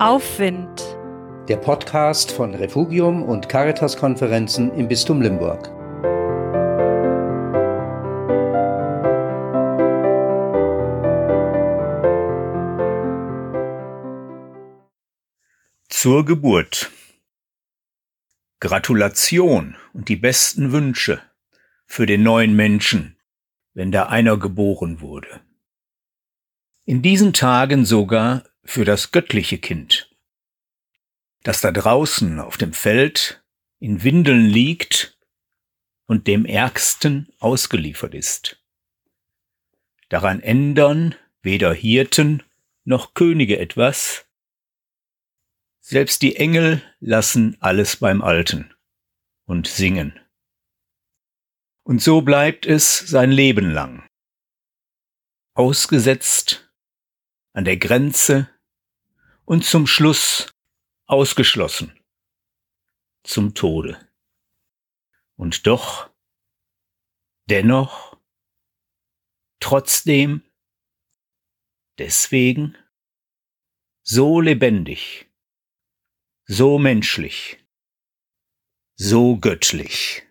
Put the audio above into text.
Aufwind. Der Podcast von Refugium und Caritas-Konferenzen im Bistum Limburg. Zur Geburt. Gratulation und die besten Wünsche für den neuen Menschen, wenn da einer geboren wurde. In diesen Tagen sogar für das göttliche Kind, das da draußen auf dem Feld in Windeln liegt und dem Ärgsten ausgeliefert ist. Daran ändern weder Hirten noch Könige etwas, selbst die Engel lassen alles beim Alten und singen. Und so bleibt es sein Leben lang. Ausgesetzt an der Grenze und zum Schluss ausgeschlossen zum Tode. Und doch, dennoch, trotzdem, deswegen, so lebendig, so menschlich, so göttlich.